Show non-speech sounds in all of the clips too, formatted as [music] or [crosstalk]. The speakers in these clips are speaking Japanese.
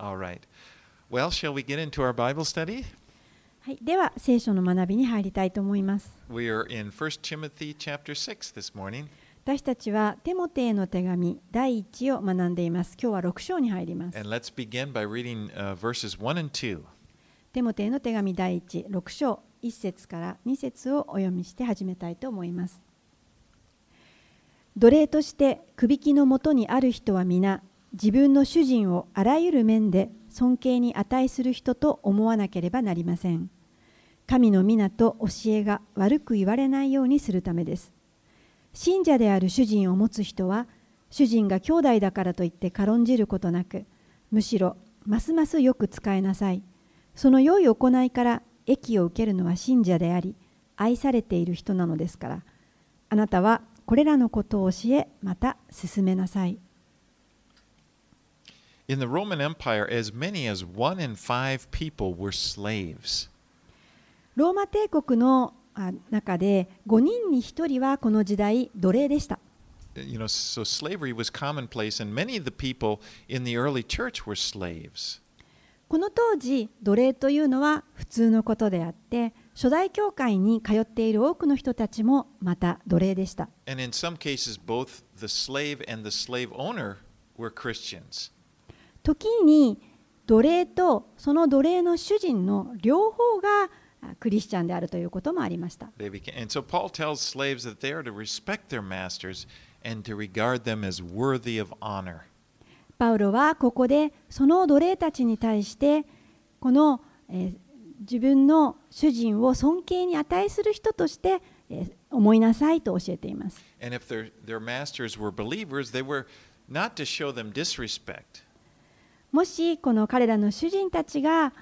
All right. Well, shall we get into our Bible study? はい、では聖書の学びに入りたいと思います。We are in 1 Timothy chapter 6 this morning. 私たちはテモテへの手紙第1を学んでいます。今日は6章に入ります。And let's begin by reading uh, verses 1 and 2. テモテへの手紙第1、6章1節から2節をお読みして始めたいと思います。奴隷としてくびきのもとにある人は皆自分の主人をあらゆる面で尊敬に値する人と思わなければなりません。神の皆と教えが悪く言われないようにするためです。信者である主人を持つ人は主人が兄弟だからといって軽んじることなくむしろますますよく使えなさい。その良い行いから益を受けるのは信者であり愛されている人なのですからあなたはこれらのことを教えまた進めなさい。In the Roman Empire, as many as one in five people were slaves. ローマ帝国のあ中で5人に1人はこの時代奴隷でした。You know, so slavery was commonplace, and many of the people in the early church were slaves. この当時奴隷というのは普通のことであって初代教会に通っている多くの人たちもまた奴隷でした。And in some cases, both the slave and the slave owner were Christians. 時に奴隷とその奴隷の主人の両方がクリスチャンであるということもありました。パウロはここでその奴隷たちに対してこの、え、自分の主人を尊敬に値する人として、え、思いなさいと教えています。もしこの彼らの主人たちが、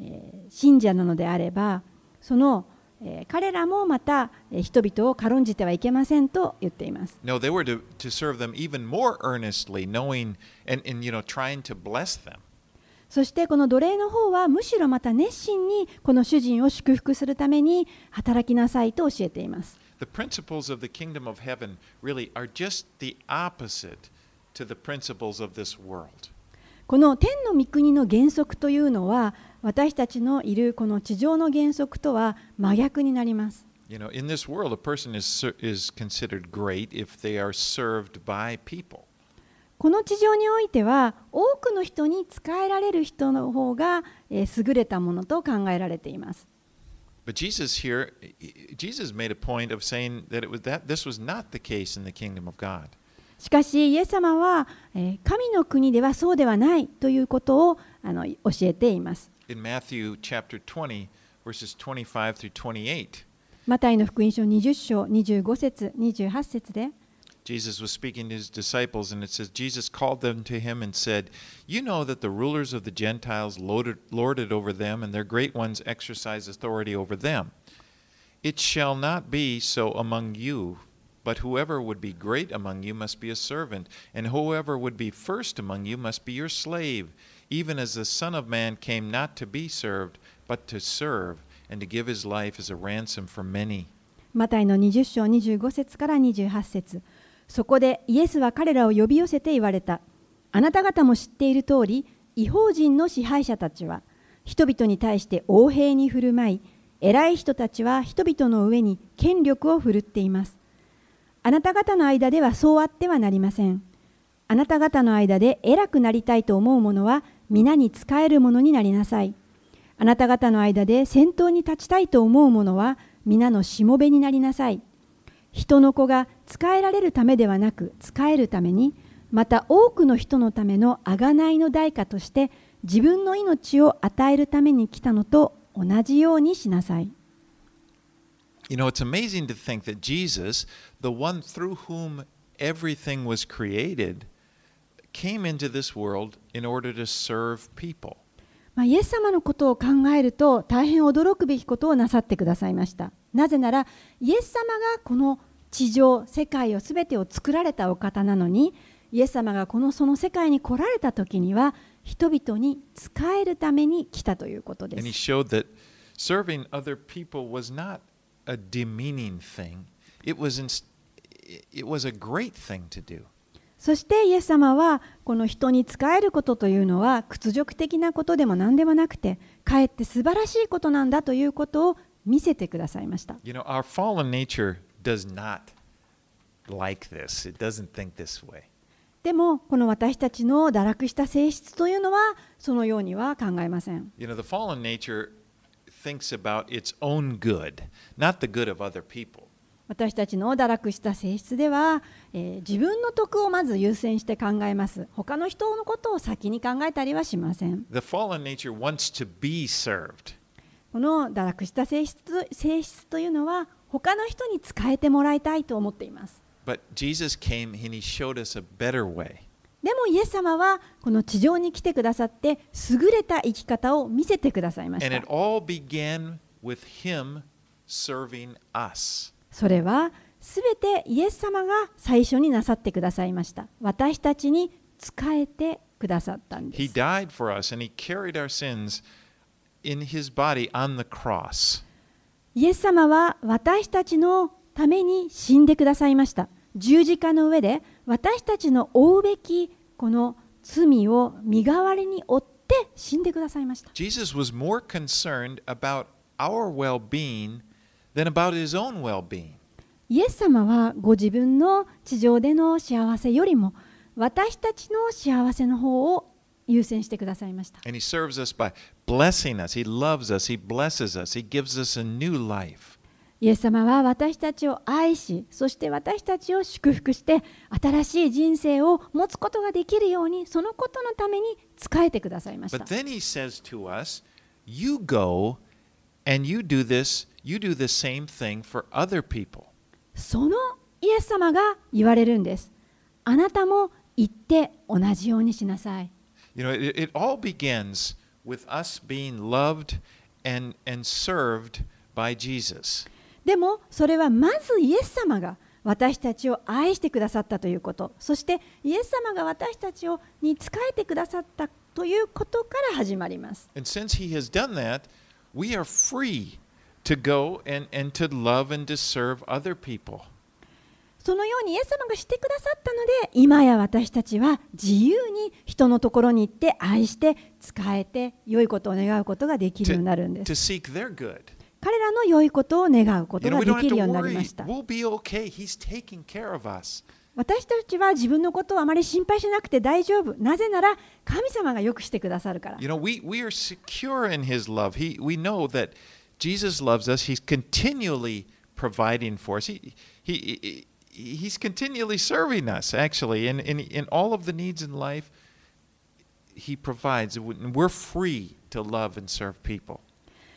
えー信者なのであればその、えー彼らもまた、えー人々を軽んじてはいけませんと言っています。No, they were to, to serve them even more earnestly, knowing and, and you know trying to bless them. そしてこの奴隷の方はむしろまた熱心にこの主人を祝福するために働きなさいと教えています。The principles of the kingdom of heaven really are just the opposite to the principles of this world. この天の御国の原則というのは私たちのいるこの地上の原則とは真逆になります。You know, in this world, a person is is considered great if they are served by people. この地上においては多くの人に仕えられる人の方がえー優れたものと考えられています。But Jesus here, Jesus made a point of saying that it was that this was not the case in the kingdom of God. しかしイエス様はえー神の国ではそうではないということをあの教えています。In Matthew chapter 20, verses 25 through 28, マタイの福音書20章25節28節で Jesus was speaking to his disciples, and it says, Jesus called them to him and said, You know that the rulers of the Gentiles lorded, lord it over them, and their great ones exercise authority over them. It shall not be so among you, but whoever would be great among you must be a servant, and whoever would be first among you must be your slave, even as the Son of Man came not to be served, but to serve, and to give his life as a ransom for many. マタイの20章25節から28節そこでイエスは彼らを呼び寄せて言われた。あなた方も知っている通り、違法人の支配者たちは、人々に対して横平に振る舞い、偉い人たちは人々の上に権力を振るっています。あなた方の間ではそうあってはなりません。あなた方の間で偉くなりたいと思う者は、皆に仕える者になりなさい。あなた方の間で先頭に立ちたいと思う者は、皆のしもべになりなさい。人の子が仕えられるためではなく仕えるためにまた多くの人のための贖いの代価として自分の命を与えるために来たのと同じようにしなさい You know, it's amazing to think that Jesus, the one through whom everything was created, came into this world in order to serve people. まあ、イエス様のことを考えると大変驚くべきことをなさってくださいましたなぜならイエス様がこの地上世界を全てを作られたお方なのにイエス様がこのその世界に来られた時には人々に仕えるために来たということです a demeaning thing, it was, in, it was a great thing to do. そしてイエス様はこの人に仕えることというのは屈辱的なことでも何でもなくてかえって素晴らしいことなんだということを見せてくださいました。You know, our fallen nature does not like this, it doesn't think this way. でもこの私たちの堕落した性質というのはそのようには考えません。You know, the fallen nature thinks about its own good, not the good of other people. 私たちの堕落した性質では、えー自分の徳をまず優先して考えます。他の人のことを先に考えたりはしません。The fallen nature wants to be served. この堕落した性質性質というのは他の人に仕えてもらいたいと思っています。But Jesus came and he showed us a better way. でもイエス様はこの地上に来てくださって優れた生き方を見せてくださいました.それはすべてイエス様が最初になさってくださいました。私たちに仕えてくださったんで He す。died for us and he carried our sins in his body on the cross. イエス様は私たちのために死んでくださいました。十字架の上で私たちの負うべきこの罪を身代わりに負って死んでくださいました。Jesus was more concerned about our well being than about his own well being. イエス様はご自分の地上での幸せよりも私たちの幸せの方を優先してくださいました。And he serves us by blessing us. He loves us. He blesses us. He gives us a new life. イエス様は私たちを愛し、そして私たちを祝福して、新しい人生を持つことができるように、そのことのために使えてくださいました。そのイエス様が言われるんです。あなたも言って同じようにしなさい。You know, it, it all begins with us being loved and, and served by Jesus. でもそれはまずイエス様が私たちを愛してくださったということそしてイエス様が私たちをに仕えてくださったということから始まります And since he has done that, we are free to go and, and to love and to serve other people. そのようにイエス様がしてくださったので今や私たちは自由に人のところに行って愛して仕えて良いことを願うことができるようになるんで To す their good. 彼らの良いことを願うことができるようになり.ました.私たちは自分のことをあまり心配しなくて大丈夫なぜなら神様がよくしてくださるから You know, we, we are secure in his love. He, we know that Jesus loves us. He's continually providing for us. He, he, he, he's continually serving us, actually. In, in, in all of the needs in life, he provides. We're free to love and serve people.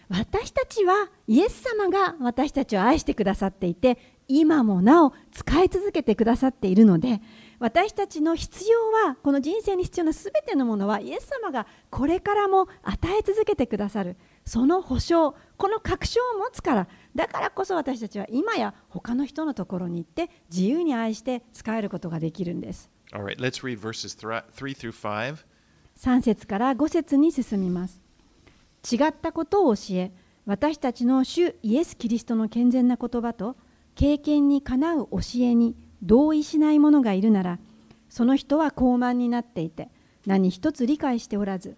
私たちはイエス様が私たちを愛してくださっていて今もなお使い続けてくださっているので私たちの必要はこの人生に必要なすべてのものはイエス様がこれからも与え続けてくださる。その保証この確証を持つから。だからこそ私たちは今や他の人のところに行って自由に愛して使えることができるんです。All right, let's read verses 3 through 5. 3節から5節に進みます違ったことを教え私たちの主イエス・キリストの健全な言葉と経験にかなう教えに同意しない者がいるならその人は傲慢になっていて何一つ理解しておらず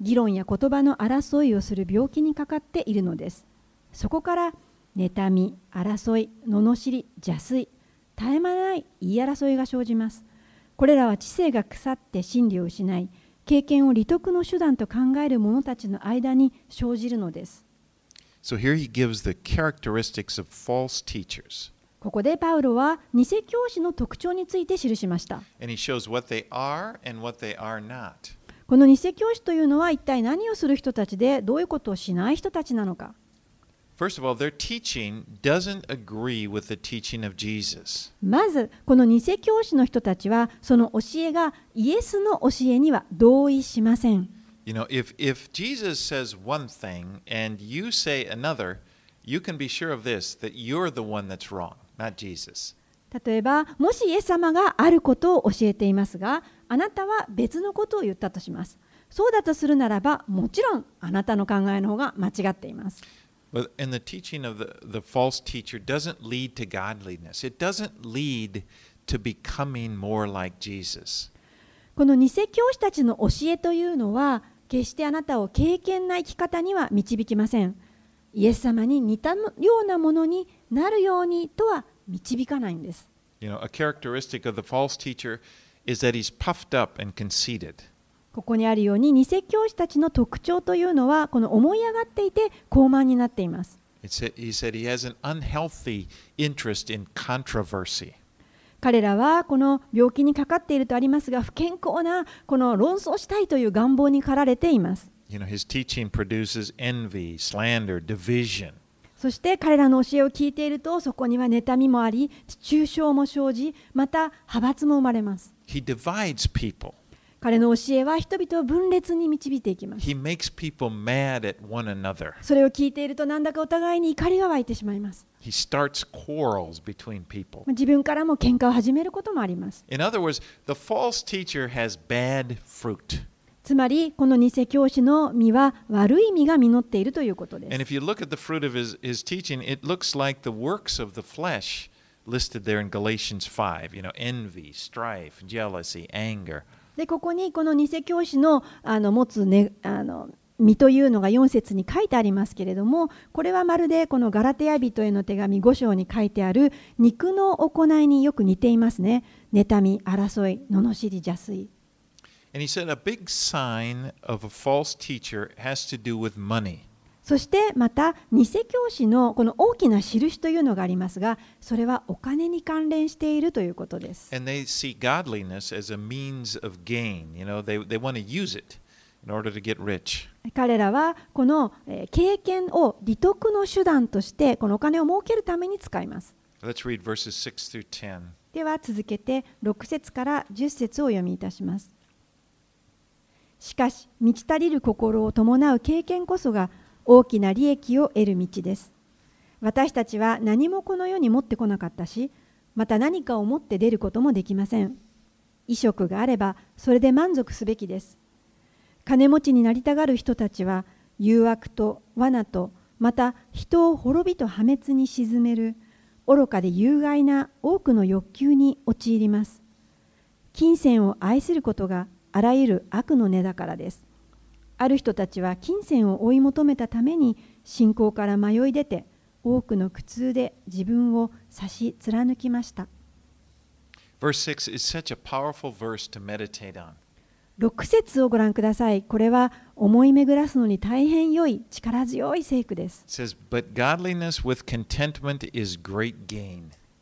議論や言葉の争いをする病気にかかっているのです。そこから妬み争い罵り邪推絶え間ない言い争いが生じます。これらは知性が腐って真理を失い経験を利得の手段と考える者たちの間に生じるのです。ここでパウロは偽教師の特徴について記しました。この偽教師というのは一体何をする人たちでどういうことをしない人たちなのか。First of all, their teaching doesn't agree with the teaching of Jesus. まずこの偽教師の人たちはその教えがイエスの教えには同意しません。You know, if, if Jesus says one thing and you say another, you can be sure of this that you're the one that's wrong, not Jesus. 例えばもしイエス様があることを教えていますがあなたは別のことを言ったとしますそうだとするならばもちろんあなたの考えの方が間違っています But and the teaching of the, the false teacher doesn't lead to godliness. It doesn't lead to becoming more like Jesus. この偽教師たちの教えというのは決してあなたを敬虔な生き方には導きませんイエス様に似たようなものになるようにとは導かないんです You know, a characteristic of the false teacher is that he's puffed up and conceited. ここにあるように偽教師たちの特徴というのはこの思い上がっていて高慢になっています.彼らはこの病気にかかっているとありますが不健康なこの論争したいという願望に駆られています You know, his teaching produces envy, slander, division. そして彼らの教えを聞いているとそこには妬みもあり中傷も生じまた派閥も生まれます He divides people. 彼の教えは人々を分裂に導いていきます。それを聞いているとなんだかお互いに怒りが湧いてしまいます。自分からも喧嘩を始めることもあります。つまり、この偽教師の実は悪い実が実っているということです。listed there in Galatians 5, you know, envy, strife, jealousy, anger. でここにこの偽教師のあの持つ、ね、あの身というのが4節に書いてありますけれどもこれはまるでこのガラテヤ人への手紙5章に書いてある肉の行いによく似ていますね妬み争い罵り邪推 And he said a big sign of a false teacher has to do with money. そしてまた偽教師のこの大きな印というのがありますがそれはお金に関連しているということです And they see godliness as a means of gain. You know, they, they want to use it in order to get rich. 彼らはこのえー経験を利得の手段としてこのお金を儲けるために使います Let's read verses 6 through 10. では続けて6節から10節をお読みいたしますしかし満ち足りる心を伴う経験こそが大きな利益を得る道です。私たちは何もこの世に持ってこなかったしまた何かを持って出ることもできません。衣食があればそれで満足すべきです。金持ちになりたがる人たちは誘惑と罠とまた人を滅びと破滅に沈める愚かで有害な多くの欲求に陥ります。金銭を愛することがあらゆる悪の根だからです。ある人たちは金銭を追い求めたために信仰から迷い出て多くの苦痛で自分を差し貫きました。6節をご覧ください。これは思い巡らすのに大変良い力強い聖句です。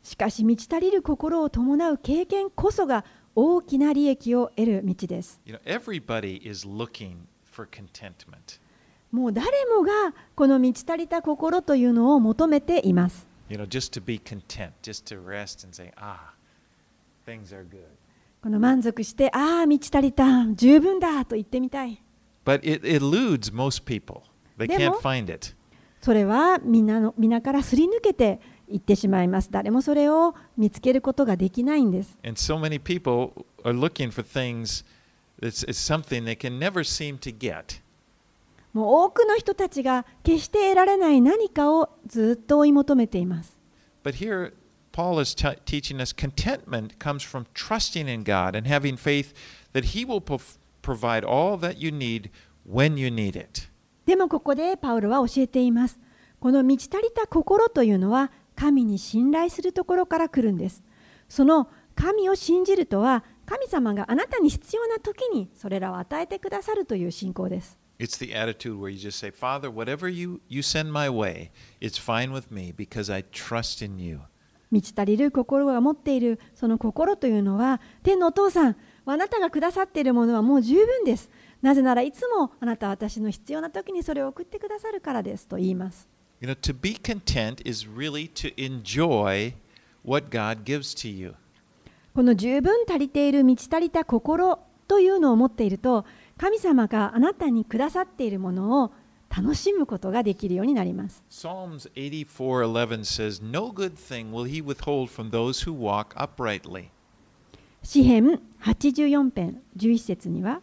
しかし、満ち足りる心を伴う経験こそが大きな利益を得る道です。もう誰もがこの満ち足りた心というのを求めています。この満足して、ああ、満ち足りた、十分だと言ってみたい。それはみんなの皆からすり抜けて行ってしまいます。誰もそれを見つけることができないんです。That's it's something they can never seem to get. もう多くの人たちが決して得られない何かをずっと追い求めています But here, Paul is teaching us contentment comes from trusting in God and having faith that He will provide all that you need when you need it. でもここでパウロは教えていますこの満ち足りた心というのは神に信頼するところから来るんですその神を信じるとは神様があなたに必要な時にそれらを与えてくださるという信仰です。道足りる心が持っているその心というのは天のお父さん、あなたがくださっているものはもう十分です。なぜならいつもあなたは私の必要な時にそれを送ってくださるからですと言います。この十分足りている満ち足りた心というのを持っていると神様があなたにくださっているものを楽しむことができるようになります。Psalms 84:11 says, "No good thing will he withhold from those who walk uprightly." 詩編84編11節には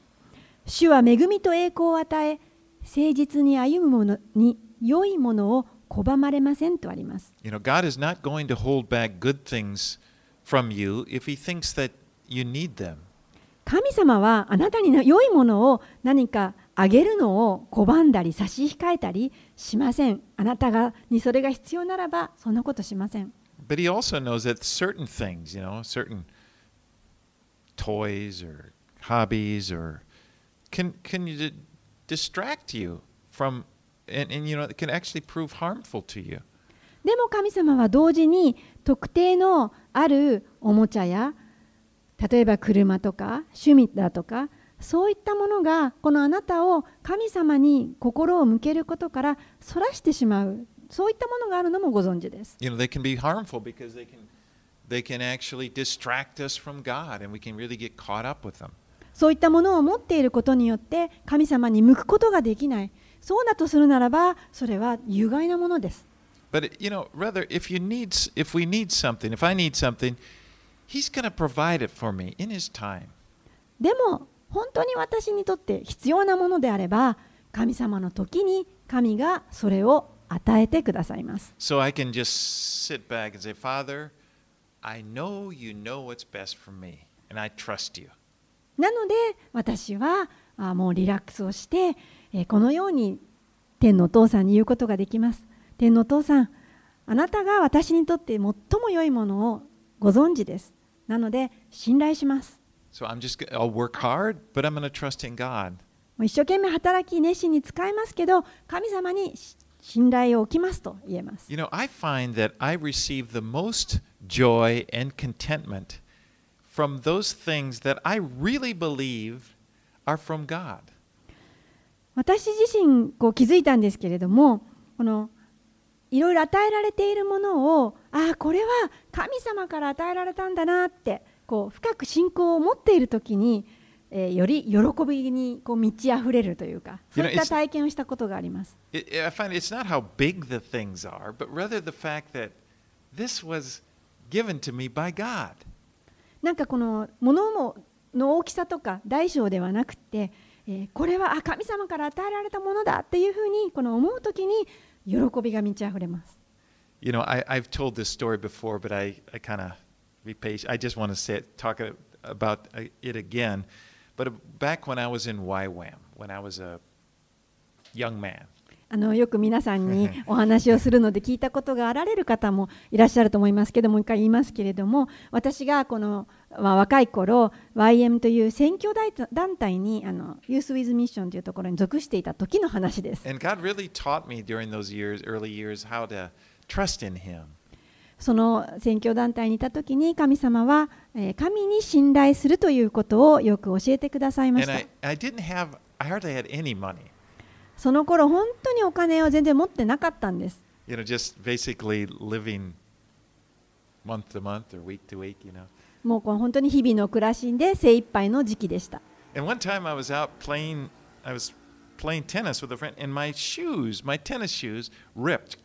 主は恵みと栄光を与え誠実に歩む者に良いものを拒まれませんとあります。You know, God is not going to hold back good things from you if he thinks that you need them. 神様はあなたに良いものを何かあげるのを拒んだり差し控えたりしません。あなたがにそれが必要ならばそんなことしません。But he also knows that certain things, you know, certain toys or hobbies or can can you di- distract you from and, and you know it can actually prove harmful to you. でも神様は同時に特定のあるおもちゃや例えば車とか趣味だとかそういったものがこのあなたを神様に心を向けることからそらしてしまうそういったものがあるのもご存知です。You know, they can be harmful because they can they can actually distract us from God and we can really get caught up with them. そういったものを持っていることによって神様に向くことができない。そうだとするならばそれは有害なものです。But you know, rather if you need if we need something, if I need something, he's going to provide it for me in his time. でも本当に私にとって必要なものであれば神様の時に神がそれを与えてくださいます。So I can just sit back and say, Father, I know you know what's best for me, and I trust you. なので私はあもうリラックスをして、えーこのように天のお父さんに言うことができます。天のお父さん、あなたが私にとって最も良いものをご存知です。なので信頼します。So I'm just, I'll work hard, but I'm going to trust in God. 一生懸命働き熱心に使いますけど神様にし信頼を置きますと言えます。You know, I find that I receive the most joy and contentment from those things that I really believe are from God. 私自身こう気づいたんですけれどもこのいろいろ与えられているものをああこれは神様から与えられたんだなってこう深く信仰を持っている時に、えーより喜びにこう満ち溢れるというかそういった体験をしたことがあります。It, I find it's not how big the things are, but rather the fact that this was given to me by God. なんかこの物もの大きさとか大小ではなくて、えーこれはあ神様から与えられたものだっていうふうにこの思う時に喜びが満ち溢れます。You know, I, I've told this story before, but I, I kind of patient. I just want to say it, talk about uh, it again. But back when I was in YWAM, when I was a young man, あのよく皆さんにお話をするので聞いたことがあられる方もいらっしゃると思いますけどもう一回言いますけれども私がこの、まあ、若い頃 YM という選挙団体にあのユース・ウィズ・ミッションというところに属していた時の話です。その選挙団体にいた時に神様は、えー、神に信頼するということをよく教えてくださいました。その頃本当にお金を全然持ってなかったんです。もうこう本当に日々の暮らしで精一杯の時期でした。And one time I was out playing, I was playing tennis with a friend, and my shoes, my tennis shoes, ripped.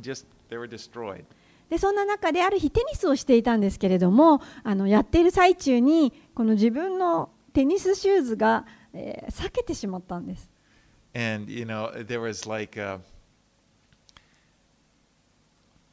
Just, they were destroyed. でそんな中である日テニスをしていたんですけれどもあのやっている最中にこの自分のテニスシューズが、えー裂けてしまったんです。And, you know, there was like, uh,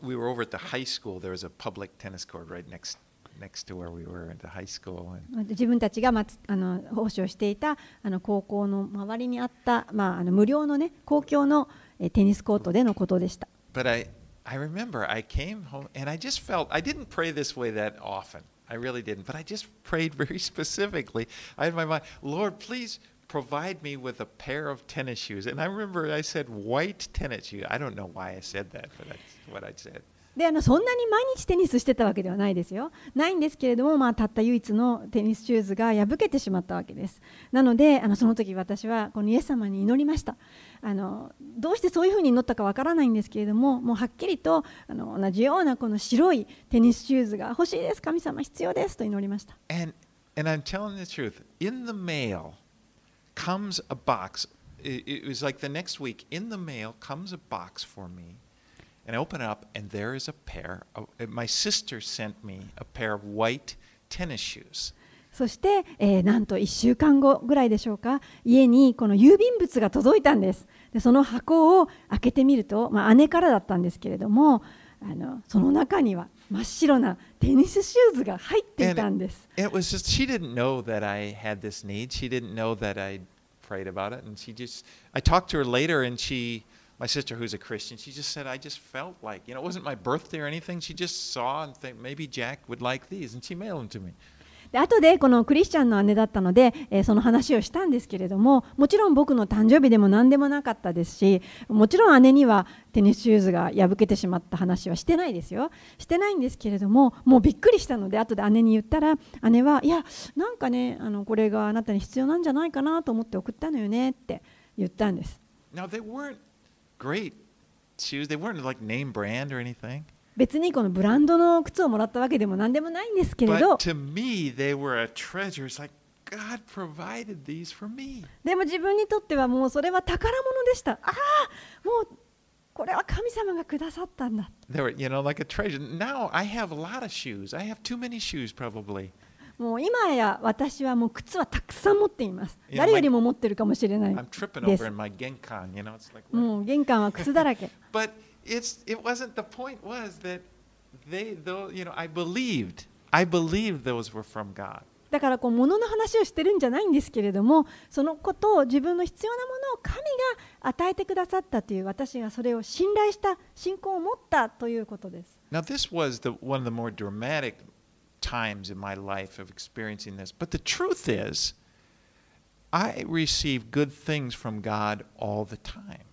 we were over at the high school. There was a public tennis court right next next to where we were at the high school. And [laughs] 自分たちが、まつあの奉仕をしていたあの高校の周りにあった、まあ、あの無料の、ね、公共のえーテニスコートでのことでした。 But I, I remember I came home and I just felt I didn't pray this way that often. I really didn't. But I just prayed very [laughs] specifically. I had my mind, Lord, please provide me with a pair of tennis shoes. And I remember I said white tennis shoes. I don't know why I said that, but that's what I said. であのそんなに毎日テニスしてたわけではないですよ。ないんですけれども、まあ、たった唯一のテニスシューズが破けてしまったわけです。なのであのその時私はこのイエス様に祈りましたあの。どうしてそういうふうに祈ったかわからないんですけれども、もうはっきりとあの同じようなこの白いテニスシューズが欲しいです、神様必要ですと祈りました。And, and I'm telling the truth. In the mail comes a box. It, it was like the next week. In the mail comes a box for me. And I open it up, and there is a pair. Of, uh, my sister sent me a pair of white tennis shoes. そして、えーなんと1週間後ぐらいでしょうか家にこの郵便物が届いたんですでその箱を開けてみると、まあ、姉からだったんですけれどもあのその中には真っ白なテニスシューズが入っていたんです。It was just, she didn't know that I had this need. She didn't know that I prayed about it. And she just, I talked to her later and she, my sister who's a Christian, she just said, I just felt like, you know, it wasn't my birthday or anything. She just saw and think maybe Jack would like these. And she mailed them to me. で後でこのクリスチャンの姉だったので、えーその話をしたんですけれどももちろん僕の誕生日でも何でもなかったですしもちろん姉にはテニスシューズが破けてしまった話はしてないですよしてないんですけれどももうびっくりしたので後で姉に言ったら姉はいやなんかねあのこれがあなたに必要なんじゃないかなと思って送ったのよねって言ったんです Now, great shoes. They weren't like name brand or anything. 別にこのブランドの靴をもらったわけでも何でもないんですけれど But to me, they were a treasure. It's like God provided these for me. でも自分にとってはもうそれは宝物でした。ああ、もうこれは神様がくださったんだ。 They were, you know, like a treasure. Now I have a lot of shoes. I have too many shoes, probably. もう今や私はもう靴はたくさん持っています。誰よりも持ってるかもしれないです。もう玄関は靴だらけ。だからこう物の話をしてるんじゃないんですけれども、そのことを自分の必要なものを神が与えてくださったという私がそれを信頼した信仰を持ったということです。Times in my life of experiencing this. But the truth is, I receive good things from God all the time.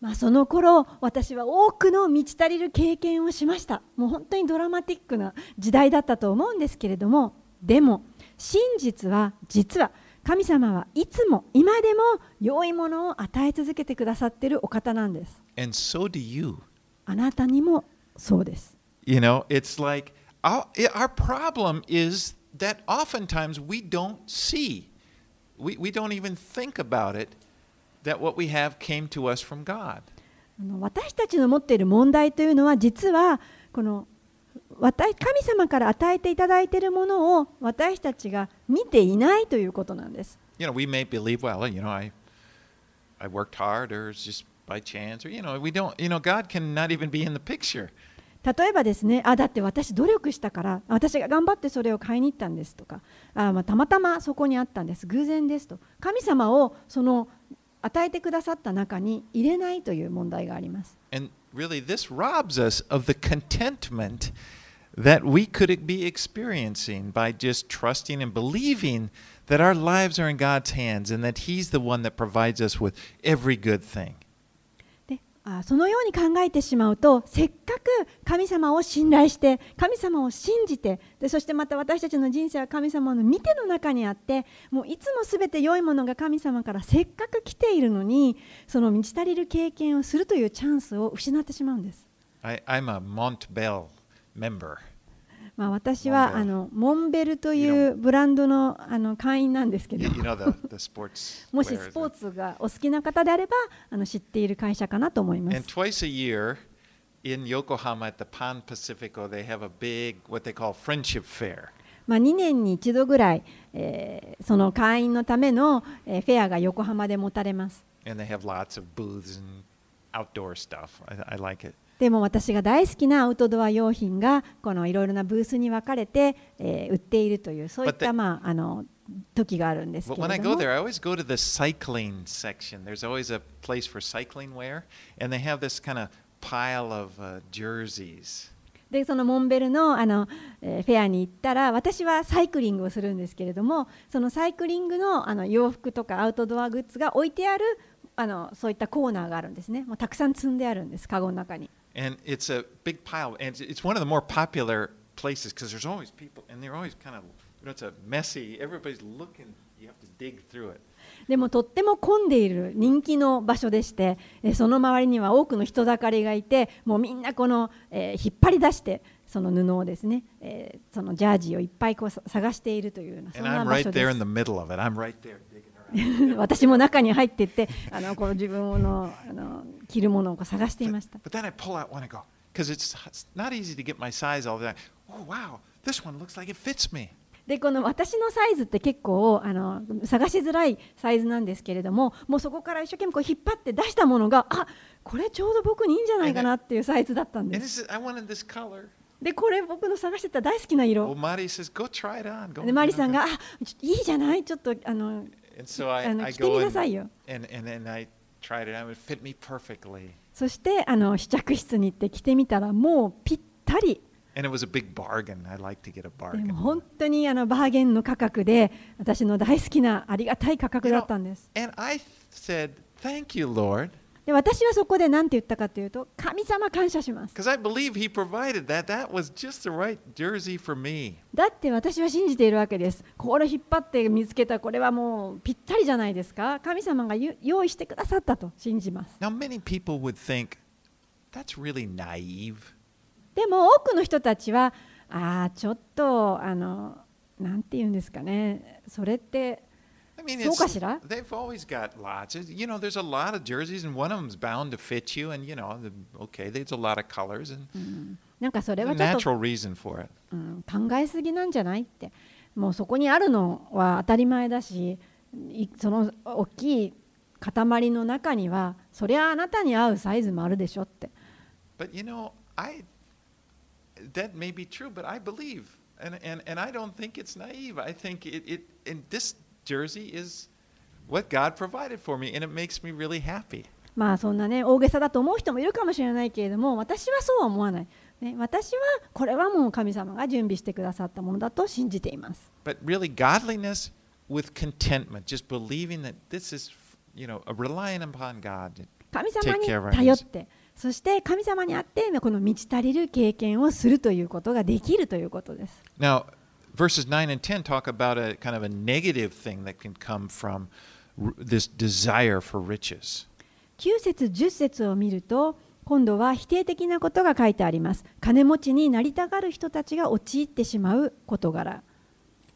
まあ、その頃私は多くの満ち足りる経験をしましたもう本当にドラマティックな時代だったと思うんですけれどもでも真実は実は神様はいつも今でも良いものを与え続けてくださっているお方なんです And so do you. あなたにもそうです You know, it's like our, our problem is that oftentimes we don't see, we, we don't even think about it, that what we have came to us from God. あの私たちの持っている問題というのは実はこの私神様から与えていただいているものを私たちが見ていないということなんです。 You know, we may believe, well, you know, I, I worked hard or it's just by chance, or, you know, we don't, you know, God can not even be in the picture. 例えばですね、あだって私努力したから私が頑張ってそれを買いに行ったんですとかあ、まあ、たまたまそこにあったんです偶然ですと神様をその与えてくださった中に入れないという問題があります。And really, this robs us of the contentment that we could be experiencing by just trusting and believing that our lives are in God's hands and that He's the one that provides us with every good thing. そのように考えてしまうとせっかく神様を信頼して神様を信じてでそしてまた私たちの人生は神様の見ての中にあってもういつも全て良いものが神様からせっかく来ているのにその満ち足りる経験をするというチャンスを失ってしまうんです。I, I'm a Montbell member. まあ、私はモンベルあのモンベルというブランドのあの会員なんですけど.もしスポー?ツがお好きな方であればあの知っている会社かなと思います。in Yokohama at the Pan Pacifico, they have a big, what they call friendship fair. まあ、2年に一度ぐらい、えーその会員のための、えーフェアが横浜で持たれます。And they have lots of booths and outdoor stuff. I, I like it. でも私が大好きなアウトドア用品がこのいろいろなブースに分かれて、えー売っているというそういった、まあ、あの時があるんですけ But when I れど go も there, I always go to the cycling section. There's always a place for cycling wear, and they have this kind of pile of uh, jerseys. でそのモンベルのあの、えーフェアに行ったら私はサイクリングをするんですけれどもそのサイクリングのあの洋服とかアウトドアグッズが置いてあるあのそういったコーナーがあるんですねもうたくさん積んであるんですカゴの中に And it's a big pile, and it's, one of the more popular places because there's always people, and they're always kind of, you know, it's a messy. Everybody's looking. You have to dig through it. でもとっても混んでいる人気の場所でしてえーその周りには多くの人だかりがいてもうみんなこの、えー引っ張り出してその布をですね、えーそのジャージをいっぱいこうさ探しているというようなそん And な I'm 場 right 所 there で in the す [laughs] 私も中に入っていってあのこう自分の,あの着るものを探していました。でこの私のサイズって結構あの探しづらいサイズなんですけれども、もうそこから一生懸命こう引っ張って出したものが、あこれちょうど僕にいいんじゃないかなっていうサイズだったんです。で、これ僕の探してた大好きな色。で、マリさんが、あいいじゃない、ちょっとあの And so I, あの I 着てみ go な and, さいよ and, and then I tried it on. It fit me perfectly. そしてあの試着室に行って着てみたらもうぴったり And it was a big bargain. I like to get a で bargain. も本当にあのバーゲンの価格で私の大好きなありがたい価格だったんです And I said, Thank you, Lord. で私はそこで何て言ったかというと神様感謝します Because I believe He provided that. That was just the right jersey for me. だって私は信じているわけですこれ引っ張って見つけたこれはもうぴったりじゃないですか神様がゆ用意してくださったと信じます Now, many people would think, That's really naive. でも多くの人たちはああちょっとあのなんて言うんですかねそれって I mean, そうかしら they've always got lots. You know, there's a lot of jerseys, and one of them's bound to fit you. And, you know, the, okay, there's a lot of colors, and なんかそれは a ちょっと natural reason for it. うん、考えすぎなんじゃないってもうそこにあるのは当たり前だしいその大きい塊の中にはそりゃあなたに合うサイズもあるでしょって But, you know, I that may be true, but I believe. And, and, and I don't think it's naive. I think it, it and this Jersey is まあそんなね大げさだと思う人もいるかもしれないけれども私はそう思わない、ね、私はこれはもう神様が準備してくださったものだと信じています。神様に頼ってそして神様にあってこの満ち足りる経験をするということができるということです。Now, verses 9 and 10 talk about a kind of a negative thing that can come from this desire for riches. 9節10節を見ると今度は否定的なことが書いてあります金持ちになりたがる人たちが陥ってしまう事柄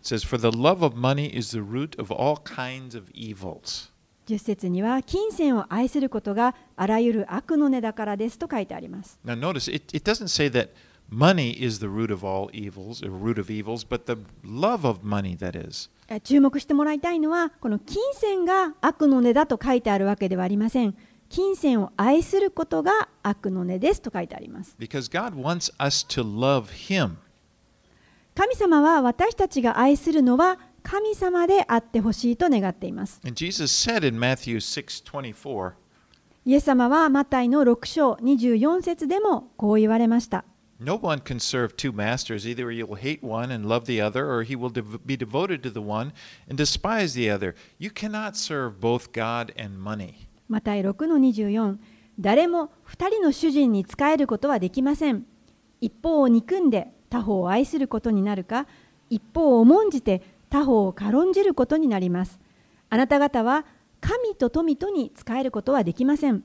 It says, For the love of money is the root of all kinds of evils. 10節には金銭を愛することがあらゆる悪の根だからですと書いてあります Now, notice it, it doesn't say that money is the root of all evils, or root of evils, but the love of money, that is. え注目してもらいたいのはこの金銭が悪の根だと書いてあるわけではありません金銭を愛することが悪の根ですと書いてあります Because God wants us to love Him. 神様は私たちが愛するのは神様であってほしいと願っています And Jesus said in Matthew 6:24, イエス様はマタイの6章24節でもこう言われました。No one can serve two masters. Either he will hate one and love the other, or he will dev- be devoted to the one and despise the other. You cannot serve both God and money. マタイ6の24誰も2人の主人に仕えることはできません。一方を憎んで他方を愛することになるか、一方を重んじて他方を軽んじることになります。あなた方は神と富とに仕えることはできません。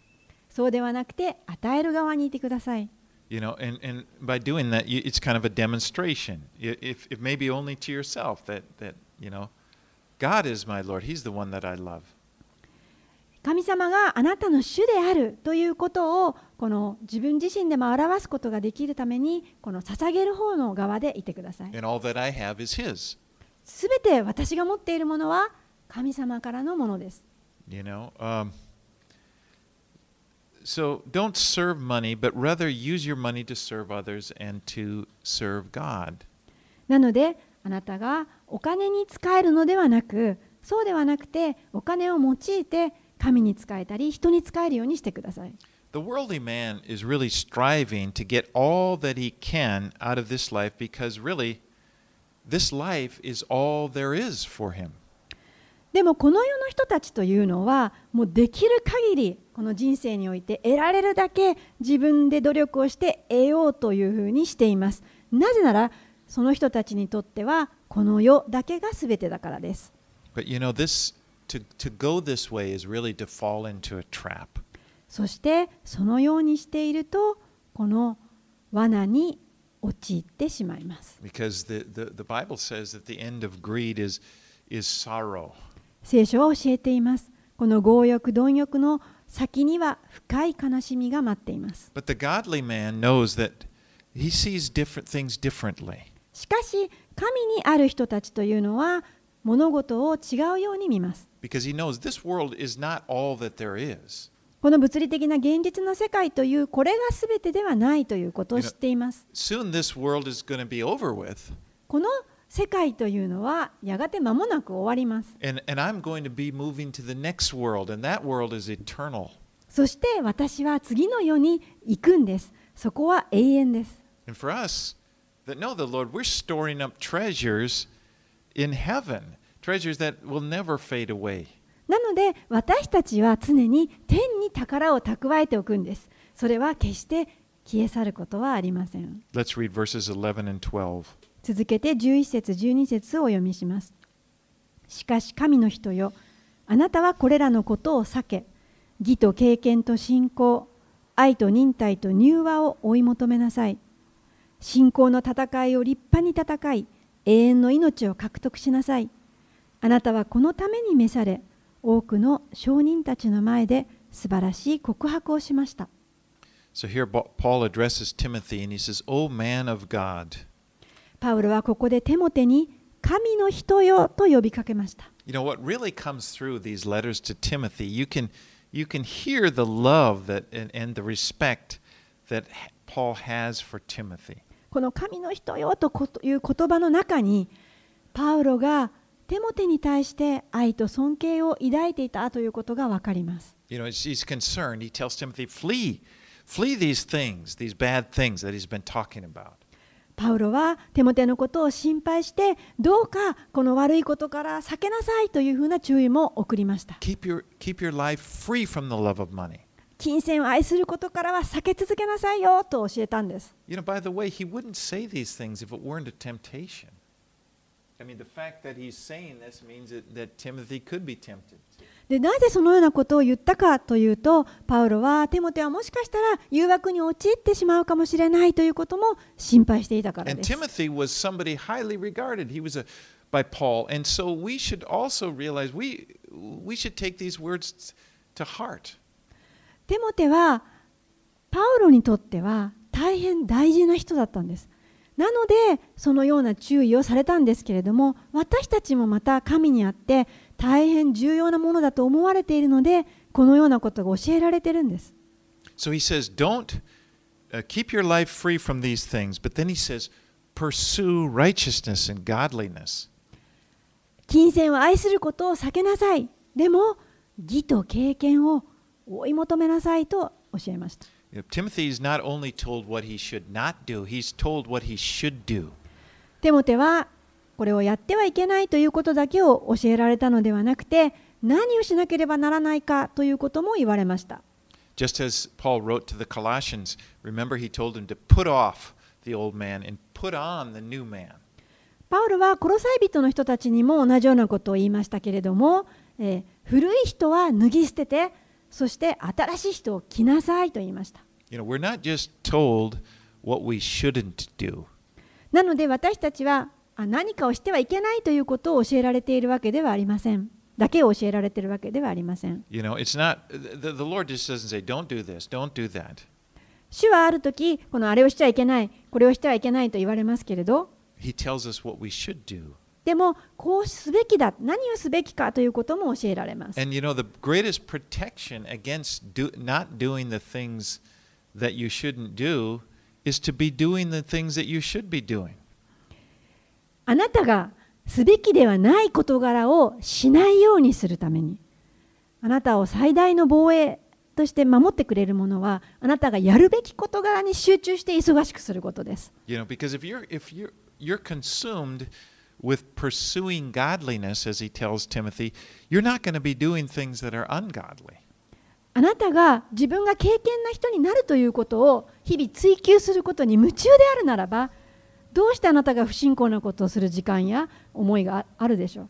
そうではなくて、与える側にいてください。You know, and, and by doing that, you, it's kind of a demonstration. If, if maybe only to yourself that, that, you know, God is my Lord. He's the one that I love. 神様があなたの主であるということをこの自分自身でも表すことができるためにこの捧げる方の側でいてください。すべて私が持っているものは神様からのものです。You know, um, so don't serve money, but rather use your money to serve others and to serve God. なのであなたがお金に使えるのではなくそうではなくてお金を用いて神に使えたり人に使えるようにしてください The worldly man is really striving to get all that he can out of this life because really, this life is all there is for him. でもこの世の人たちというのはもうできる限りこの人生において得られるだけ自分で努力をして得ようというふうにしていますなぜならその人たちにとってはこの世だけが全てだからです But you know, this to, to go this way is really to fall into a trap. そしてそのようにしているとこの罠に陥ってしまいます。Because the, the, the Bible says that the end of greed is, is sorrow. 聖書は教えています。この強欲貪欲の先には深い悲しみが待っています。しかし神にある人たちというのは物事を違うように見ます。この物理的な現実の世界というこれが全てではないということを知っています。you know, soon this world is going to be over この世界というのはやがて間もなく終わります。そして私は次の世に行くんです。そこは永遠です。私たちは常に天に宝を蓄えておくんです。それは決して消え去ることはありません。続けて11節12節をお読みします。しかし神の人よ、あなたはこれらのことを避け、義と経験と信仰、愛と忍耐と柔和を追い求めなさい。信仰の戦いを立派に戦い、永遠の命を獲得しなさい。あなたはこのために召され、多くの証人たちの前で素晴らしい告白をしました。So here Paul addresses Timothy and he says, O man of God. パウロはここでテモテに神の人よと呼びかけました。You know what really comes through these letters to Timothy, you can you can hear the love that and, and the respect that Paul has for Timothy. この神の人よという言葉の中にパウロがテモテに対して愛と尊敬を抱いていたということがわかります。You know, he's concerned. He tells Timothy, flee, flee these things, these bad things that he's been talking about. パウロはテモテのことを心配してどうかこの悪いことから避けなさいというふうな注意も送りました。Keep your keep your life free from the love of money. 金銭を愛することからは避け続けなさいよと教えたんです。You know, by the way, he wouldn't say these things if it weren't a temptation. I mean, the fact that he's saying this means that, that Timothy could be tempted. でなぜそのようなことを言ったかというとパウロはテモテはもしかしたら誘惑に陥ってしまうかもしれないということも心配していたからです by Paul. And so we should also realize we we should take these words to heart. テモテはパウロにとっては大変大事な人だったんですなのでそのような注意をされたんですけれども私たちもまた神にあって大変重要なものだと思われているのでこのようなことが教えられてるんです So he says, don't uh, keep your life free from these things. But then he says, pursue righteousness and godliness. 金銭を愛することを避けなさいでも義と経験を追い求めなさいと教えました Timothy is not only told what he should not do, he's told what he should do. テモテはこれをやってはいけないということだけを教えられたのではなくて何をしなければならないかということも言われました Just as Paul wrote to the Colossians, remember he told them to put off the old man and put on the new man. パウロはコロサイ人の人たちにも同じようなことを言いましたけれども、えー古い人は脱ぎ捨ててそして新しい人を着なさいと言いました You know, we're not just told what we shouldn't do. なので私たちはあ何かをしてはいけないということを教えられているわけではありませんだけを教えられているわけではありません You know, it's not, the, the Lord just doesn't say, don't do this, don't do that. 主はある時このあれをしちゃいけないこれをしてはいけないと言われますけれど He tells us what we should do. でもこうすべきだ何をすべきかということも教えられます And you know, the greatest protection against do, not doing the things that you shouldn't do is to be doing the things that you should be doing. あなたがすべきではない事柄をしないようにするためにあなたを最大の防衛として守ってくれるものはあなたがやるべき事柄に集中して忙しくすることです You know, because if you're if you're you're consumed with pursuing godliness, as he tells Timothy, you're not going to be doing things that are ungodly. あなたが自分が敬虔な人になるということを日々追求することに夢中であるならばどうしてあなたが不信仰なことをする時間や思いがあるでしょう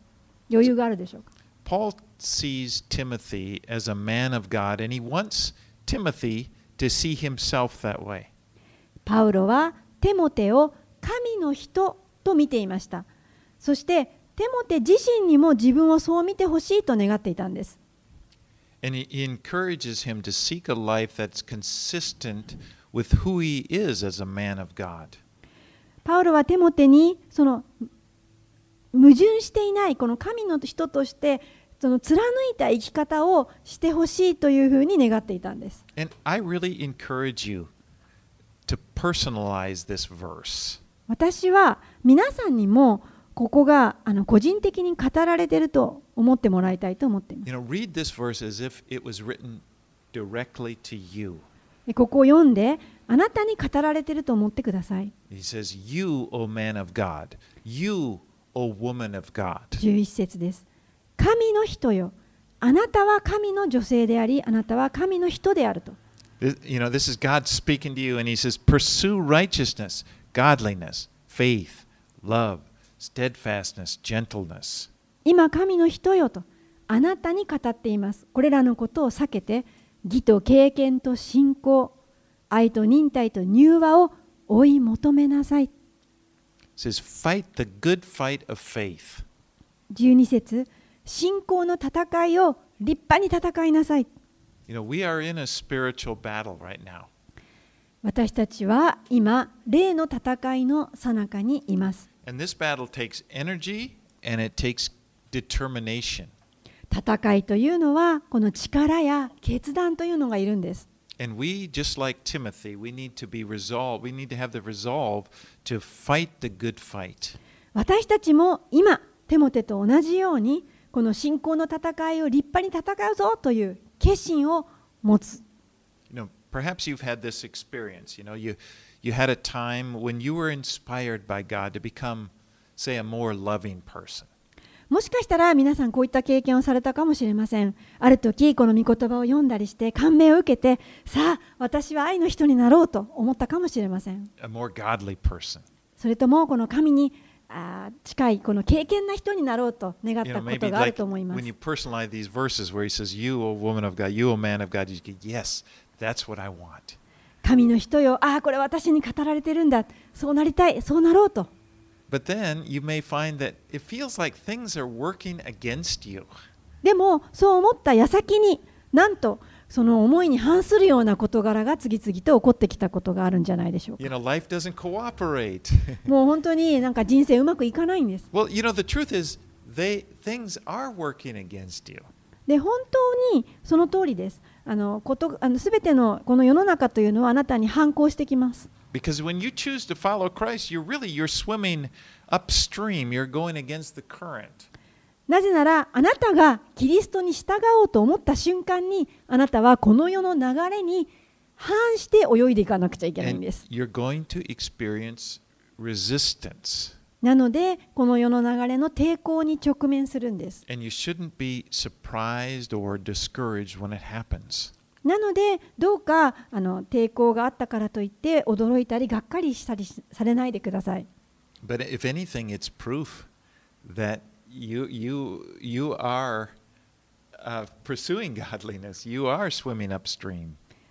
余裕があるでしょうか Paul sees Timothy as a man of God, and he wants Timothy to see himself that way. パウロはテモテを神の人と見ていましたそしてテモテ自身にも自分をそう見てほしいと願っていたんです And he encourages him to seek a life that's consistent with who he is as a man of God. パウロはテモテにその矛盾していないこの神の人としてその貫いた生き方をしてほしいというふうに願っていたんです。And I really encourage you to personalize this verse. 私は皆さんにもここがあの個人的に語られていると思ってもらいたいと思っています You know, read this verse as if it was written directly to you. でここを読んであなたに語られていると思ってください。He says, You, O man of God, you, O woman of God. 11節です。神の人よ。あなたは神の女性であり、あなたは神の人であると。You know, this is God speaking to you, and He says, Pursue righteousness, godliness, faith, love, steadfastness, gentleness. 今神の人よとあなたに語っています。これらのことを避けて義と経験と信仰、愛と忍耐と柔和を追い求めなさい。Says, Fight the good fight of faith. 12節信仰の戦いを立派に戦いなさい。You know, we are in a spiritual battle right now. 私たちは今、霊の戦いの最中にいます。And this battle takes energy and it takes determination. 戦いというのは、この力や決断というのがいるんです。And we, just like Timothy, we need to be resolved. We need to have the resolve to fight the good fight. 私たちも今、テモテと同じように、この信仰の戦いを立派に戦うぞという決心を持つ。 You know, perhaps you've had this experience. You know, you you had a time when you were inspired by God to become, say, a more loving person. もしかしたら皆さんこういった経験をされたかもしれません。ある時この御言葉を読んだりして感銘を受けてさあ私は愛の人になろうと思ったかもしれません。それともこの神にあー近いこの敬虔な人になろうと願った know, ことがある like と思いま when す you。personalize these verses where he says, You, O woman of God, you, O man of God, you get, Yes, that's what I want. 神の人よ、ああこれ私に語られてるんだ。そうなりたい、そうなろうと。But then you may find that it feels like things are working against you. でもそう思った矢先になんとその思いに反するような事柄が次々と起こってきたことがあるんじゃないでしょうか。You know, life doesn't cooperate. もう本当になんか人生うまくいかないんです。well, you know, the truth is, they things are working against you. で本当にその通りです。あのことあの全てのこの世の中というのはあなたに反抗してきます。Because when you choose to follow Christ, you're really you're swimming upstream. You're going against the current. なぜならあなたがキリストに従おうと思った瞬間にあなたはこの世の流れに反して泳いでいかなくちゃいけないんです。you're going to experience resistance. なのでこの世の流れの抵抗に直面するんです。なのでどうかあの抵抗があったからといって驚いたりがっかりしたりされないでください。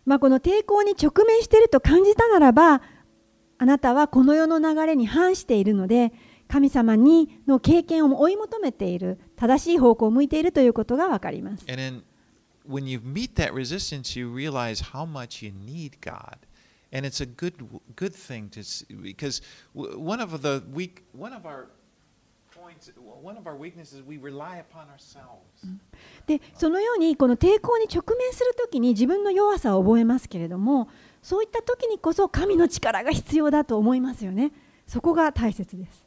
まあこの抵抗に直面していると感じたならば、あなたはこの世の流れに反しているので、神様にの経験を追い求めている正しい方向を向いているということがわかります。When you meet that resistance, you realize how much you need God. And it's a good good thing to see, because one of the weak one of our points one of our weaknesses is we rely upon ourselves. でそのようにこの抵抗に直面するときに自分の弱さを覚えますけれどもそういった時にこそ神の力が必要だと思いますよね。そこが大切です。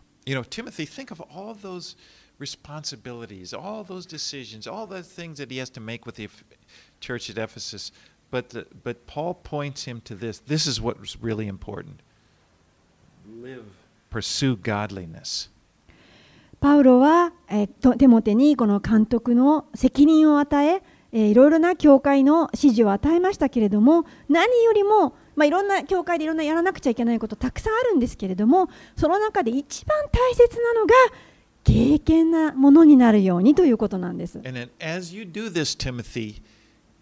You know, Timothy, think of all those responsibilities, all those decisions, all those things that he has to make with the Eph- church at Ephesus. But, the, but Paul points him to this. This is what's really important. Live, pursue godliness. パウロは、えーとテモテにこの監督の責任を与ええーいろいろな教会の指示を与えましたけれども何よりも、 まあ、いろんな教会でいろんなやらなくちゃいけないことたくさんあるんですけれどもその中で一番大切なのが経験なものになるようにということなんです。And then as you do this, Timothy,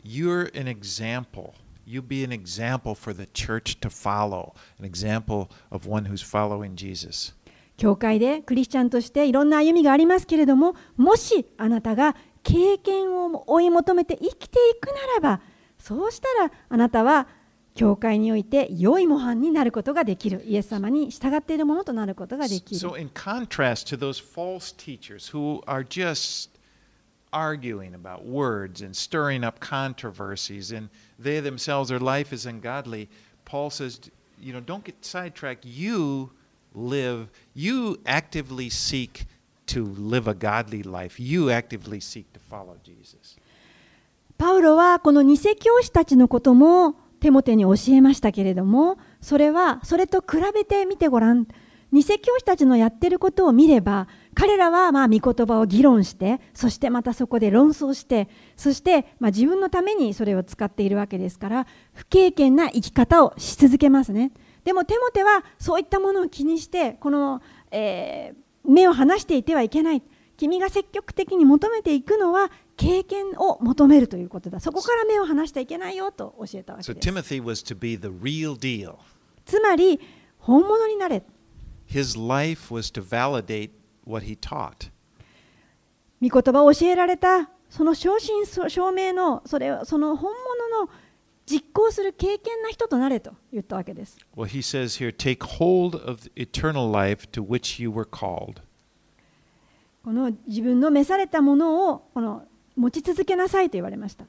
you're an example. You be an example for the church to follow, an example of one who's following Jesus. 教会でクリスチャンとしていろんな歩みがありますけれどももしあなたが経験を追い求めて生きていくならばそうしたらあなたは教会において良い模範になることができるイエス様に従っているものとなることができる So, in contrast to those false teachers who are just arguing about words and stirring up controversies, and they themselves, their life is ungodly, Paul says, you know, don't get sidetracked. You live, you actively seek to live a godly life. You actively seek to follow Jesus. パウロはこの偽教師たちのこともテモテに教えましたけれどもそれはそれと比べてみてごらん。偽教師たちのやってることを見れば彼らはまあ御言葉を議論してそしてまたそこで論争してそしてまあ自分のためにそれを使っているわけですから不経験な生き方をし続けますね。でもテモテはそういったものを気にしてこの、えー目を離していてはいけない。君が積極的に求めていくのは経験を求めるということだ。そこから目を離していけないよと教えたわけです。So、つまり、本物になれ。His life was to 教えられた、その正真正銘の、それその本物の実行する経験な人となれと言ったわけです。Well, he says この自分の召されたものを、この。持ち続けなさいと言われました。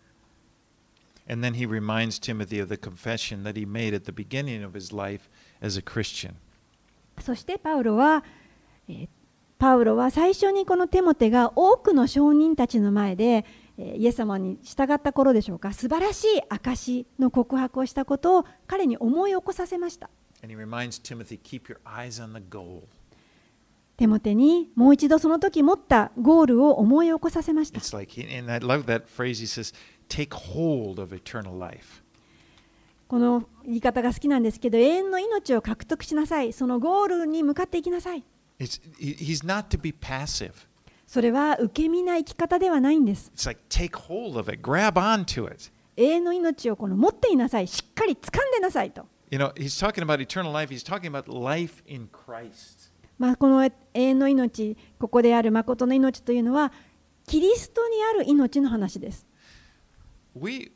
そしてパウロは、え、パウロは最初にこのテモテが多くの証人たちの前で、え、イエス様に従った頃でしょうか素晴らしい証しの告白をしたことを彼に思い起こさせました。手もにもう一度その時持ったゴールを思い起こさせました。この言い方が好きなんですけど、永遠の命を獲得しなさい。そのゴールに向かっていきなさい。それは受け身な生き方ではないんです。永遠の命をこ持っていなさい。しっかり掴んでなさいと。You know, he's talking about eternal life. He's. ま、この永遠の命、ここである真の命というのは、キリストにある命の話です。私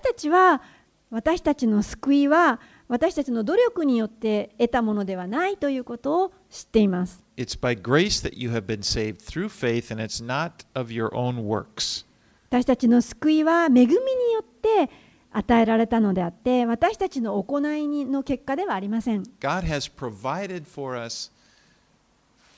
たちは、私たちの救いは、私たちの努力によって得たものではないということを知っています。It's by grace that you have been saved through faith, and it's not of your own works. 私たちの救いは恵みによって与えられたのであって、私たちの行いにの結果ではありません。God has provided for us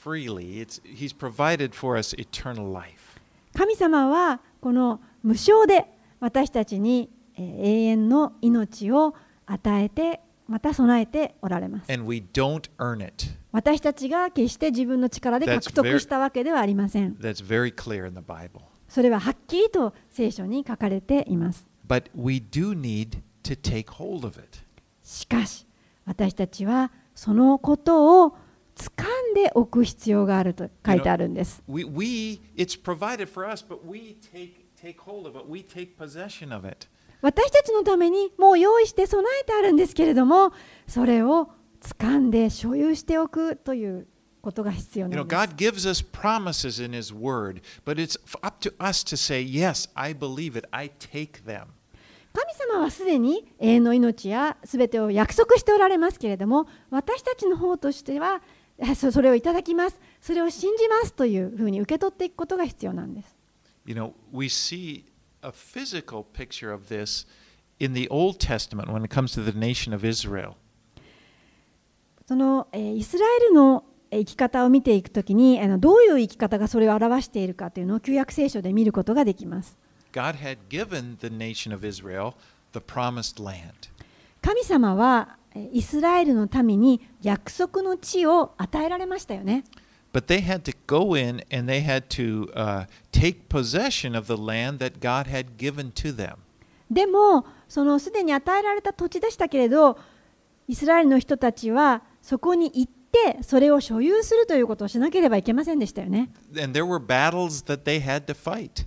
freely. It's, he's provided for us eternal life. 神様はこの無償で私たちにえー永遠の命を与えて、また備えておられます。And we don't earn it. 私たちが決して自分の力で獲得したわけではありません。That's very clear in the Bible. それははっきりと聖書に書かれています。But we do need to take hold of it. しかし、私たちはそのことを掴んでおく必要があると書いてあるんです。We, we it's provided for us, but we take, take hold of it. We take possession of it. 私たちのためにもう用意して備えてあるんですけれども、それを掴んで所有しておくということが必要 You な know, んです。God gives us promises in His Word, but it's up to us to say, Yes, I believe it. I take them. 神様はすでに永遠の命やすべてを約束しておられますけれども私たちの方としてはえそそれをいただきますそれを信じますというふうに受け取っていくことが必要なんです You know, we see a physical picture of this in the Old Testament when it comes to the nation of Israel. その、えーイスラエルの生き方を見ていくときにあのどういう生き方がそれを表しているかというのを旧約聖書で見ることができます。God had given the nation of Israel the promised land. 神様はえイスラエルの民に約束の地を与えられましたよね。But they had to go in and they had to uh, take possession of the land that God had given to them. でもそのすでに与えられた土地でしたけれどイスラエルの人たちはそこに行ってそれを所有するということをしなければいけませんでしたよね。And there were battles that they had to fight.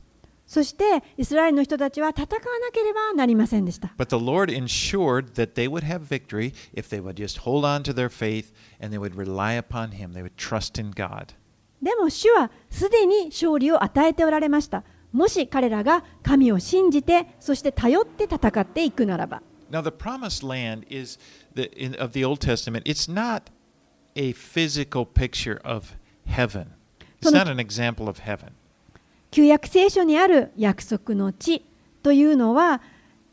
そしてイスラエルの人たちは戦わなければなりませんでした。But the Lord ensured that they would have victory if they would just hold on to their faith and they would rely upon Him. They would trust in God. でも主はすでに勝利を与えておられました。もし彼らが神を信じてそして頼って戦っていくならば。Now, the promised land is the in, of the Old Testament. It's not a physical picture of heaven. It's not an example of heaven. 旧約聖書にある約束の地というのは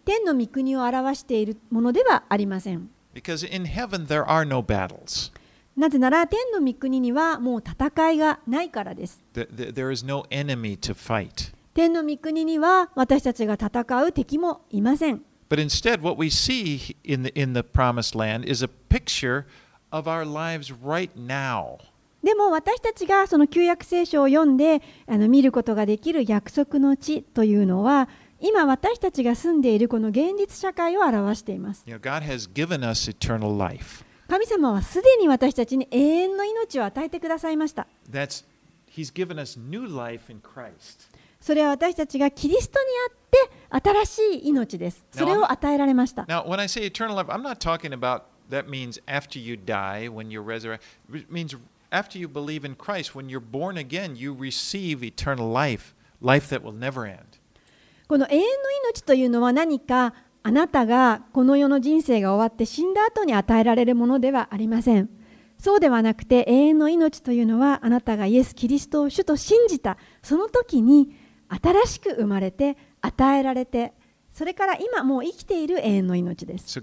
天の御国を表しているものではありません。Because in heaven there are no battles. なぜなら天の御国にはもう戦いがないからです。Th- th- There is no enemy to fight. 天の御国には私たちが戦う敵もいません。But instead, what we see in the, in the promised land is a picture of our lives right now. でも私たちがその旧約聖書を読んであの見ることができる約束の地というのは今私たちが住んでいるこの現実社会を表しています。神様はすでに私たちに永遠の命を与えてくださいました。それは私たちがキリストにあって新しい命です。それを与えられました。That means after you die, when you resurrect it means after you believe in Christ, when you're born again, you receive eternal life, life that will never end. この永遠の命というのは何かあなたがこの世の人生が終わって死んだ後に与えられるものではありません。そうではなくて永遠の命というのはあなたがイエス・キリストを主と信じたその時に新しく生まれて与えられてそれから今もう生きている永遠の命です。So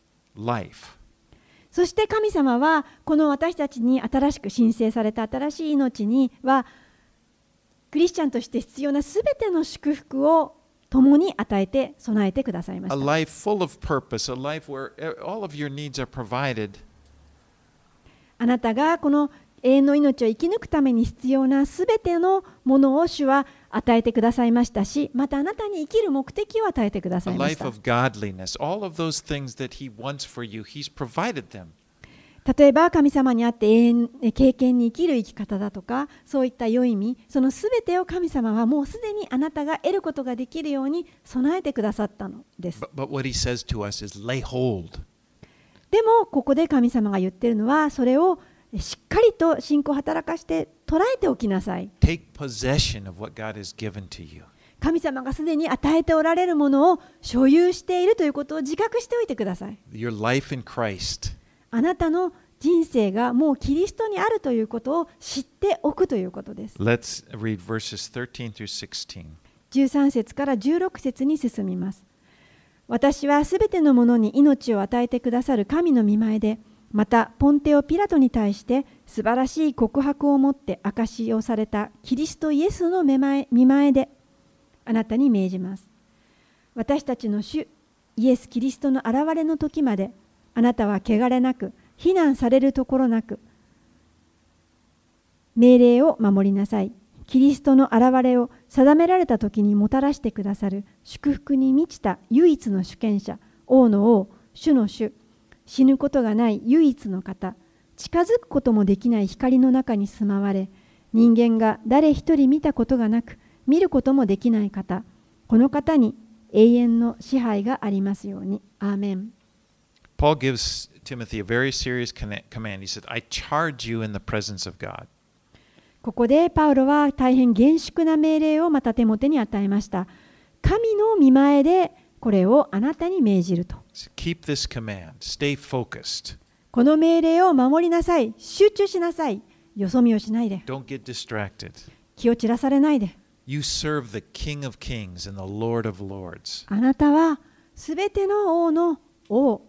そして神様はこの私たちに新しく申請された新しい命にはクリスチャンとして必要なすべての祝福を共に与えて備えてくださいま A した。life full of purpose, a life where e- all of your needs are provided. あなたがこの永遠の命を生き抜くために必要なすべてのものを主は与えてくださいましたし、またあなたに生きる目的を与えてくださいました。例えば神様にあって永遠経験に生きる生き方だとかそういった良い意味そのすべてを神様はもうすでにあなたが得ることができるように備えてくださったのです。But, but. でもここで神様が言ってるのはそれをしっかりと信仰を働かして捉えておきなさい。神様がすでに与えておられるものを所有しているということを自覚しておいてください。あなたの人生がもうキリストにあるということを知っておくということです。Let's read verses 13 through 16. 13節から16節に進みます。私はすべてのものに命を与えてくださる神の御前で、またポンテオ・ピラトに対して素晴らしい告白をもって証しをされたキリストイエスの御前御前であなたに命じます。私たちの主イエス・キリストの現れの時まであなたは汚れなく非難されるところなく命令を守りなさい。キリストの現れを定められた時にもたらしてくださる祝福に満ちた唯一の主権者、王の王、主の主、死ぬことがない唯一の方、近づくこともできない光の中に住まわれ、人間が誰一人見たことがなく、見ることもできない方、この方に永遠の支配がありますように。アーメン。Paul gives Timothy a very serious command. He said, I charge you in the presence of God. ここでパウロは大変厳粛な命令をまたテモテに与えました。神の見前でこれをあなたに命じると。Keep this command. Stay focused. この命令を守りなさい。集中しなさい。よそ見をしないで。Don't get distracted. 気を散らされないで。You serve the King of Kings and the Lord of Lords. あなたはすべての王の王、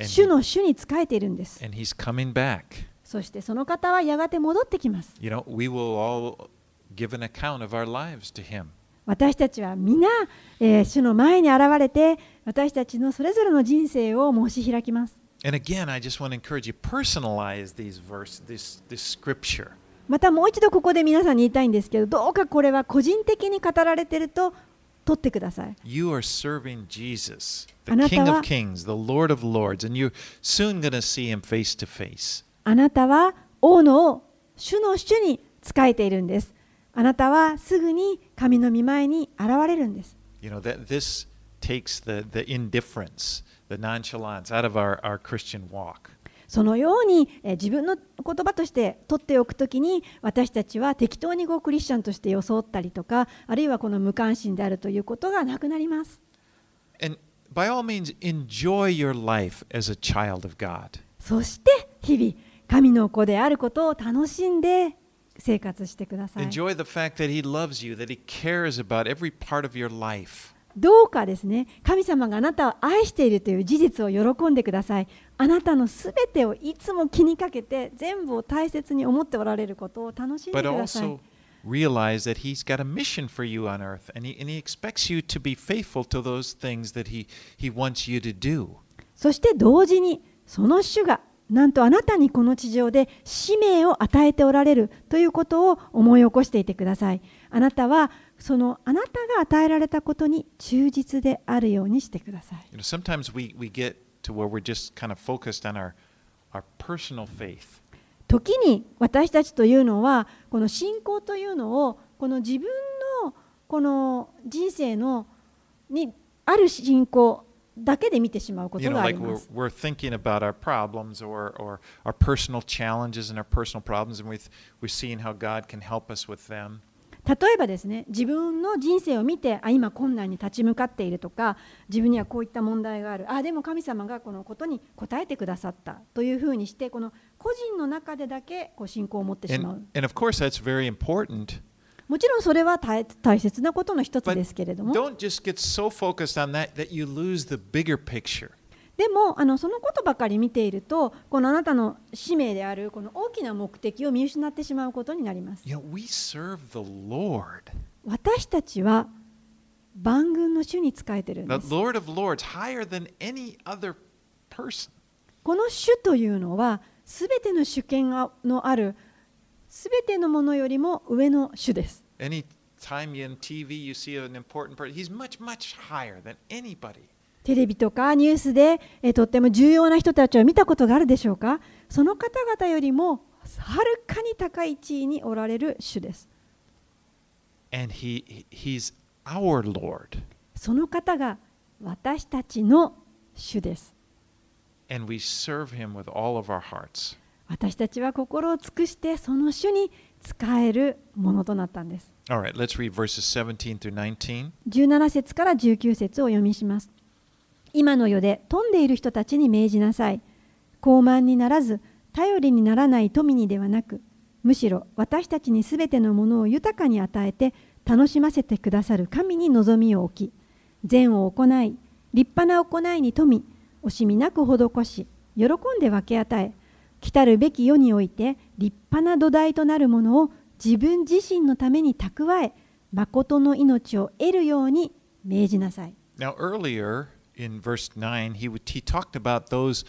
主の主に仕えているんです。and He's coming back. そしてその方はやがて戻ってきます。You know, we will all give an account of our lives to Him. 私たちは皆、えー主の前に現れて、私たちのそれぞれの人生を申し開きます。And again, I just want to encourage you personalize these verse, this this scripture. またもう一度ここで皆さんに言いたいんですけど、どうかこれは個人的に語られていると取ってください。You are serving Jesus, the King は of Kings, the Lord of Lords, and you're soon going to see Him face to face. あなたは王の王、主の主に仕えているんです。あなたはすぐに神の御前に現れるんです。そのように、え、自分の言葉として取っておくときに私たちは適当にごクリスチャンとして装ったりとかあるいはこの無関心であるということがなくなります。そして日々神の子であることを楽しんで生活してください。Enjoy the fact that He loves you, that He cares about every part of your life. どうかですね神様があなたを愛しているという事実を喜んでください。あなたのすべてをいつも気にかけて全部を大切に思っておられることを楽しんでください realize that he's got a mission for you on earth and he, and he expects you to be faithful to those things that he, he wants you to do. そして同時にその主がなんとあなたにこの地上で使命を与えておられるということを思い起こしていてください。あなたはそのあなたが与えられたことに忠実であるようにしてください。You know, sometimes we, we get to where we're just kind of focused on our, our personal faith. 時に私たちというのはこの信仰というのをこの自分のこの人生のにある信仰だけで見てしまうこと。例えばですね、自分の人生を見て、あ、今困難に立ち向かっているとか、自分にはこういった問題がある、あ、でも神様がこのことに答えてくださったというふうにして、この個人の中でだけこう信仰を持ってしまう。もちろんそれは大大切なことの一つですけれども。Don't just get so focused on that that you lose the bigger picture. でもあのそのことばかり見ているとこのあなたの使命であるこの大きな目的を見失ってしまうことになります。You know, we serve the Lord, 私たちは万軍の主に仕えてるんです。Lord of Lords, higher than any other person. この主というのはすべての主権がのあるすべてのものよりも上の主ですテレビとかニュースで、え、とっても重要な人たちを見たことがあるでしょうか？その方々よりもはるかに高い地位におられる主です。And he, その方が私たちの主です。And 私たちは心を尽くしてその主に使えるものとなったんです。Alright, let's read verses 17 through 19. 17節から19節を読みします今の世で富んでいる人たちに命じなさい傲慢にならず頼りにならない富にではなくむしろ私たちにすべてのものを豊かに与えて楽しませてくださる神に望みを置き善を行い立派な行いに富惜しみなく施し喜んで分け与え来たるべき世において立派な土台となるものを自分自身のために蓄え誠の命を得るように命じなさい Now, earlier in verse 9, he, would, he talked about those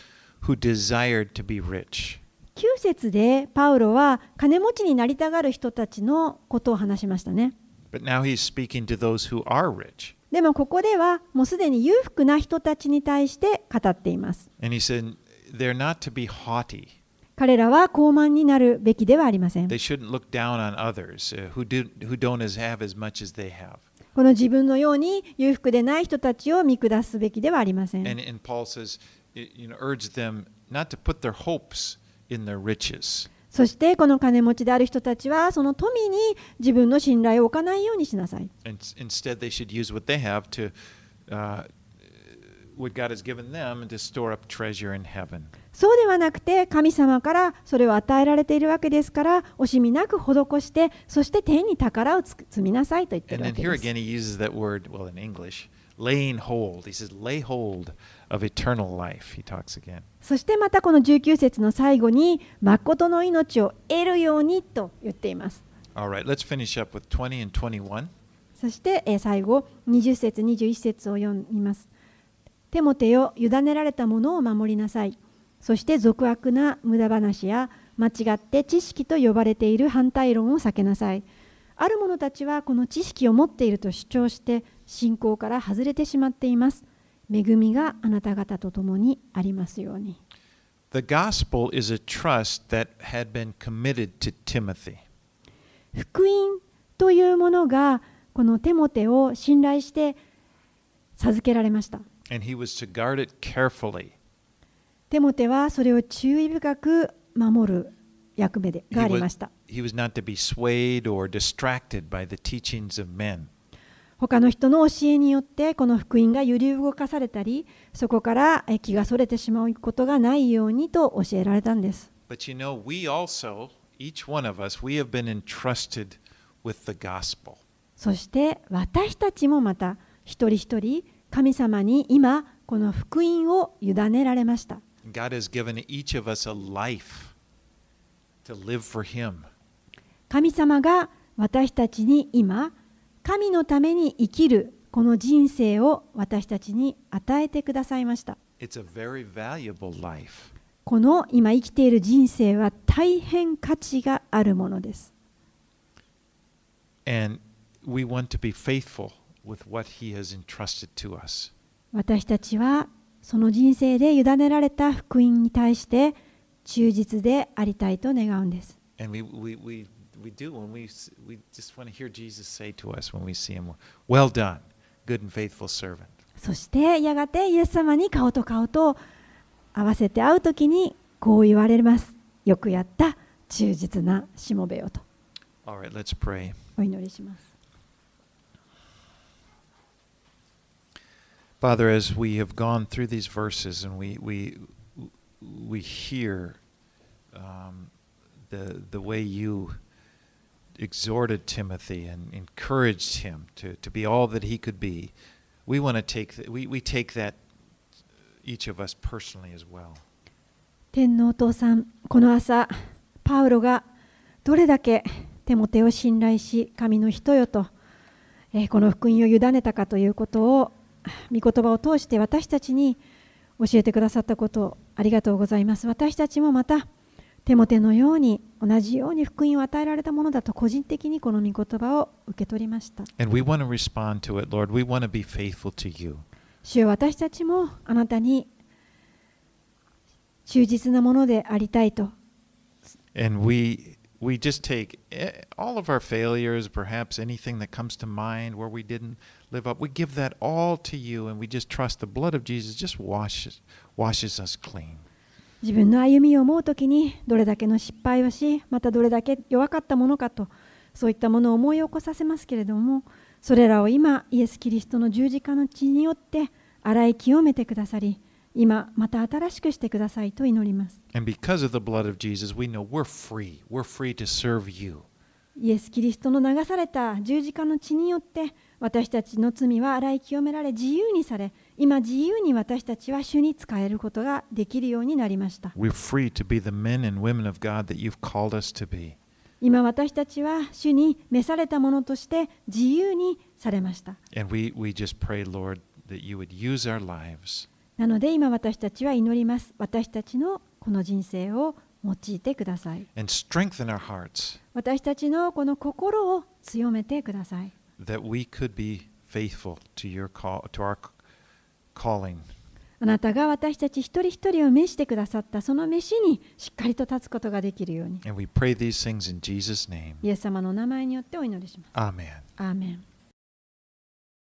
who desired to be rich. 9節でパウロは金持ちになりたがる人たちのことを話しましたね But now he's speaking to those who are rich. でもここではもうすでに裕福な人たちに対して語っています And he said, they're not to be haughty. 彼らは高慢になるべきではありません。この自分のように裕福でない人たちを見下すべきではありません。そしてこの金持ちである人たちはその富に自分の信頼を置かないようにしなさい。そうではなくて神様からそれを与えられているわけですから惜しみなく施してそして天に宝をつく積みなさいと言っているわけ here です。again, he uses that word, well, in English, laying hold. He says, lay hold of eternal life. He talks again. そしてまたこの19節の最後に誠の命を得るようにと言っています。All right, let's finish up with 20 and 21. そしてえー最後20節21節を読みます。テモテよ委ねられたものを守りなさい。そして俗悪な無駄話や間違って知識と呼ばれている反対論を避けなさい。ある者たちはこの知識を持っていると主張して信仰から外れてしまっています。恵みがあなた方と共にありますように。The gospel is a trust that had been committed to Timothy. 福音というものがこのテモテを信頼して授けられました。and he was to guard it carefully. テモテはそれを注意深く守る役目でがありました。他の人の教えによってこの福音が揺り動かされたり、そこからえ気がそれてしまうことがないようにと教えられたんです。But you know, we also, each one of us, we have been entrusted with the gospel. そして私たちもまた一人一人神様に今この福音を委ねられました。God has given each of us a life to live for Him. 神様が私たちに今神のために生きるこの人生を私たちに与えてくださいました。It's a very valuable life. この今生きている人生は大変価値があるものです。And we want to be faithful with what He has entrusted to us. 私たちはその人生で委ねられた福音に対して忠実でありたいと願うんです。そしてやがてイエス様に顔と顔と合わせて会うときにこう言われます。よくやった忠実なしもべよと。お祈りします。Father, as we have gone through these verses and we, we, we hear um, the, the way you exhorted Timothy and encouraged him to, to be all that he could be, we want to take, th- we, we take that, each of us personally as well. 天皇お父さん、この朝、パウロがどれだけテモテを信頼し、神の人よと、えーこの福音を委ねたかということを、 御言葉を通して私たちに教えてくださったことをありがとうございます。私たちもまた、テモテのように、同じように福音を与えられたものだと、個人的にこの御言葉を受け取りました。And we want to respond to it, Lord. We want to be faithful to you. 主よ私たちもあなたに忠実なものでありたいと And we we just take eh, all of our failures, perhaps anything that comes to mind where we didn't 自分の歩みを思うときにどれだけの失敗をしまたどれだけ弱かったものかとそういったものを思い起こさせますけれどもそれらを今イエス・キリストの十字架の血によって洗い清めてくださり今また新しくしてくださいと祈ります。イエス・キリストの流された十字架の血によって私たちの罪は洗い清められ自由にされ今自由に私たちは主に使えることができるようになりました。今私たちは主に召されたものとして自由にされました。なので今私たちは祈ります。私たちのこの人生を用いてください。私たちのこの心を強めてください。That we could be faithful to your call to our calling あなたが私たち一人一人を召してくださったその召しにしっかりと立つことができるようにイエス様のお名前によってお祈りします amen アーメン